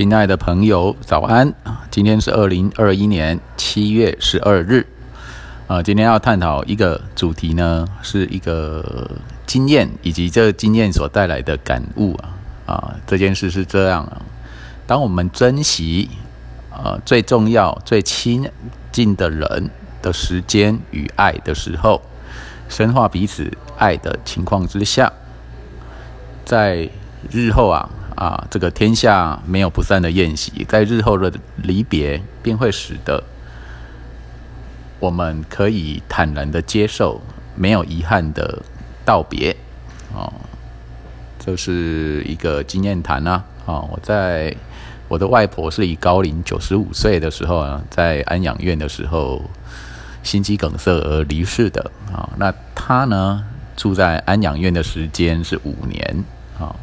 亲爱的朋友，早安！今天是二零二一年七月十二日。啊，今天要探讨一个主题呢，是一个经验以及这经验所带来的感悟啊。啊，这件事是这样啊，当我们珍惜呃最重要、最亲近的人的时间与爱的时候，深化彼此爱的情况之下，在日后啊。啊，这个天下没有不散的宴席，在日后的离别，便会使得我们可以坦然的接受没有遗憾的道别。哦，这是一个经验谈啊。哦，我在我的外婆是以高龄九十五岁的时候啊，在安养院的时候心肌梗塞而离世的。啊，那她呢住在安养院的时间是五年。啊。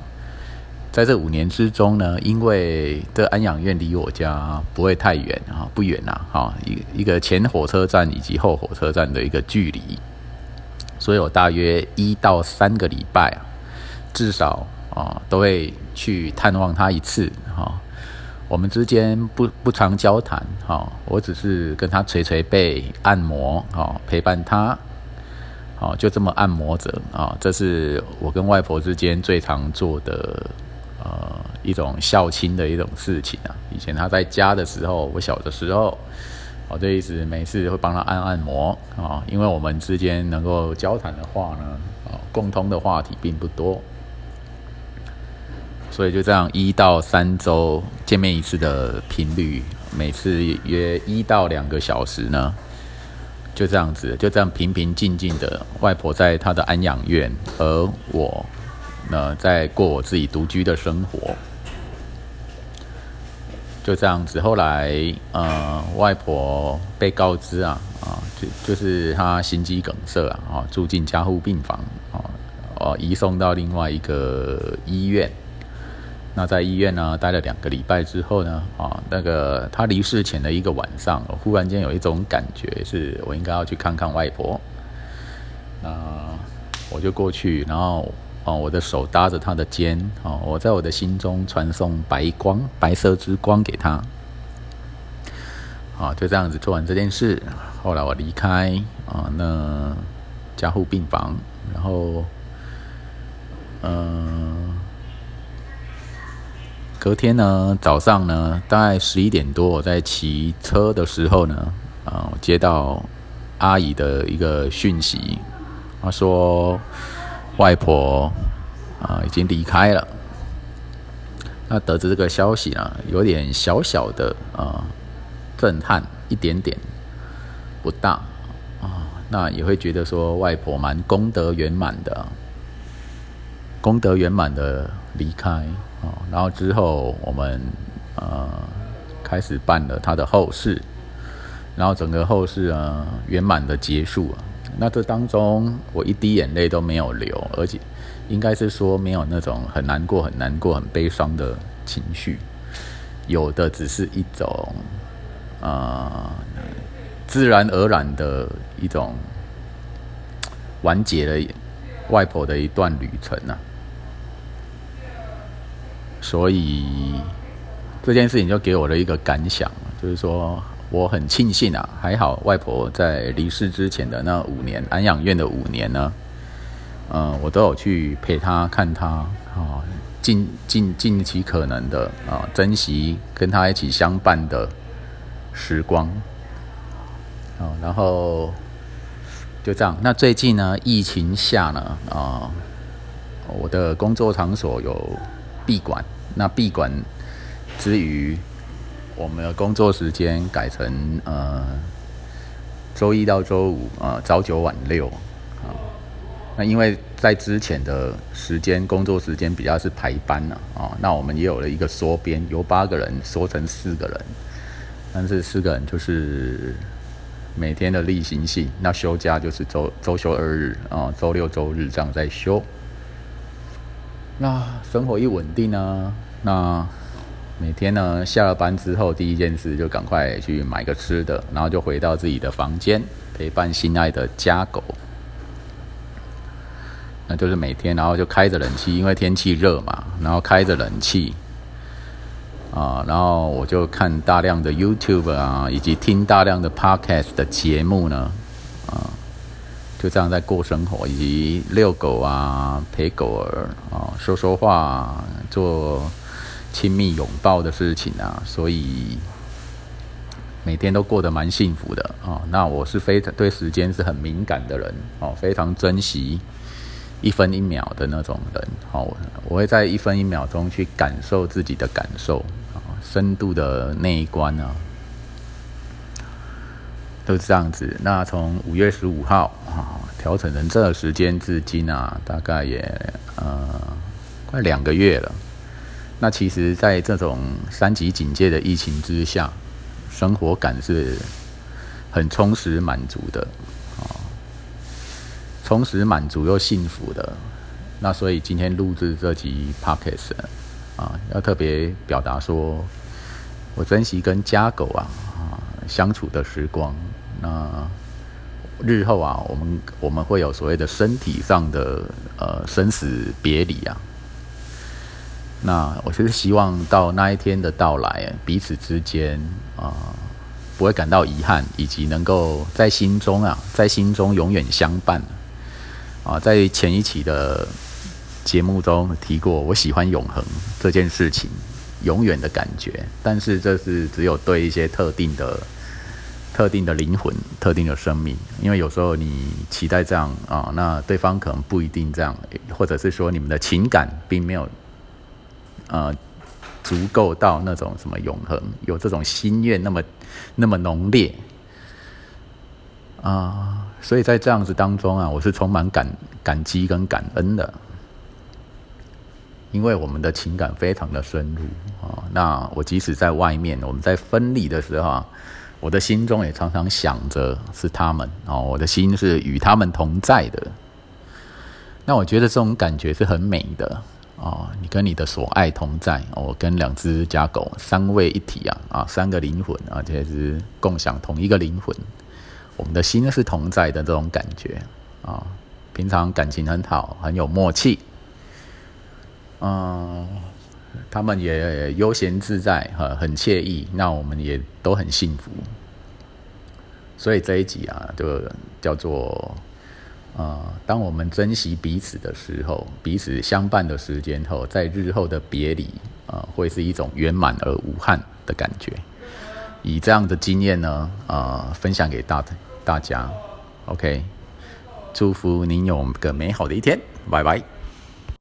在这五年之中呢，因为这安养院离我家不会太远啊，不远呐，哈，一一个前火车站以及后火车站的一个距离，所以我大约一到三个礼拜啊，至少啊都会去探望他一次哈。我们之间不不常交谈哈，我只是跟他捶捶背、按摩啊，陪伴他，好就这么按摩着啊，这是我跟外婆之间最常做的。一种孝亲的一种事情啊。以前他在家的时候，我小的时候，我就一直每次会帮他按按摩啊。因为我们之间能够交谈的话呢，啊，共通的话题并不多，所以就这样一到三周见面一次的频率，每次约一到两个小时呢，就这样子，就这样平平静静的。外婆在她的安养院，而我。呢在过我自己独居的生活，就这样子。后来，呃，外婆被告知啊，啊，就就是她心肌梗塞啊，啊，住进加护病房，啊，哦，移送到另外一个医院。那在医院呢，待了两个礼拜之后呢，啊，那个她离世前的一个晚上，忽然间有一种感觉，是我应该要去看看外婆。那我就过去，然后。哦，我的手搭着他的肩，哦，我在我的心中传送白光、白色之光给他。啊，就这样子做完这件事，后来我离开啊，那加护病房，然后，嗯，隔天呢早上呢，大概十一点多，我在骑车的时候呢，啊，我接到阿姨的一个讯息，她说。外婆啊，已经离开了。那得知这个消息呢，有点小小的啊震撼，一点点不大啊。那也会觉得说，外婆蛮功德圆满的，功德圆满的离开啊。然后之后我们呃开始办了他的后事，然后整个后事啊圆满的结束了。那这当中，我一滴眼泪都没有流，而且应该是说没有那种很难过、很难过、很悲伤的情绪，有的只是一种啊自然而然的一种完结了外婆的一段旅程啊。所以这件事情就给我了一个感想，就是说。我很庆幸啊，还好外婆在离世之前的那五年安养院的五年呢，嗯，我都有去陪她看她啊，尽尽尽其可能的啊，珍惜跟她一起相伴的时光，啊，然后就这样。那最近呢，疫情下呢，啊，我的工作场所有闭馆，那闭馆之余。我们的工作时间改成呃周一到周五啊早九晚六啊，那因为在之前的时间工作时间比较是排班了啊，那我们也有了一个缩编，由八个人缩成四个人，但是四个人就是每天的例行性，那休假就是周周休二日啊，周六周日这样在休。那生活一稳定呢，那。每天呢，下了班之后，第一件事就赶快去买个吃的，然后就回到自己的房间，陪伴心爱的家狗。那就是每天，然后就开着冷气，因为天气热嘛，然后开着冷气，啊，然后我就看大量的 YouTube 啊，以及听大量的 Podcast 的节目呢，啊，就这样在过生活，以及遛狗啊，陪狗儿啊，说说话，做亲密拥抱的事情啊，所以每天都过得蛮幸福的啊。那我是非常对时间是很敏感的人哦，非常珍惜。一分一秒的那种人，好，我会在一分一秒钟去感受自己的感受，啊，深度的那一关呢，都是这样子。那从五月十五号啊调整成这个时间至今啊，大概也呃快两个月了。那其实，在这种三级警戒的疫情之下，生活感是很充实满足的。啊充实、满足又幸福的，那所以今天录制这集 podcast 啊，要特别表达说，我珍惜跟家狗啊啊相处的时光。那日后啊，我们我们会有所谓的身体上的呃生死别离啊。那我就是希望到那一天的到来，彼此之间啊不会感到遗憾，以及能够在心中啊，在心中永远相伴。啊，在前一期的节目中提过，我喜欢永恒这件事情，永远的感觉。但是这是只有对一些特定的、特定的灵魂、特定的生命，因为有时候你期待这样啊，那对方可能不一定这样，或者是说你们的情感并没有呃足够到那种什么永恒，有这种心愿那么那么浓烈啊。所以在这样子当中啊，我是充满感感激跟感恩的，因为我们的情感非常的深入啊。那我即使在外面，我们在分离的时候啊，我的心中也常常想着是他们哦，我的心是与他们同在的。那我觉得这种感觉是很美的啊，你跟你的所爱同在，我跟两只家狗三位一体啊啊，三个灵魂啊，这是共享同一个灵魂。我们的心是同在的这种感觉啊，平常感情很好，很有默契，嗯，他们也悠闲自在，哈，很惬意，那我们也都很幸福。所以这一集啊，就叫做啊，当我们珍惜彼此的时候，彼此相伴的时间后，在日后的别离啊，会是一种圆满而无憾的感觉。以这样的经验呢，啊，分享给大大家，OK，祝福您有个美好的一天，拜拜。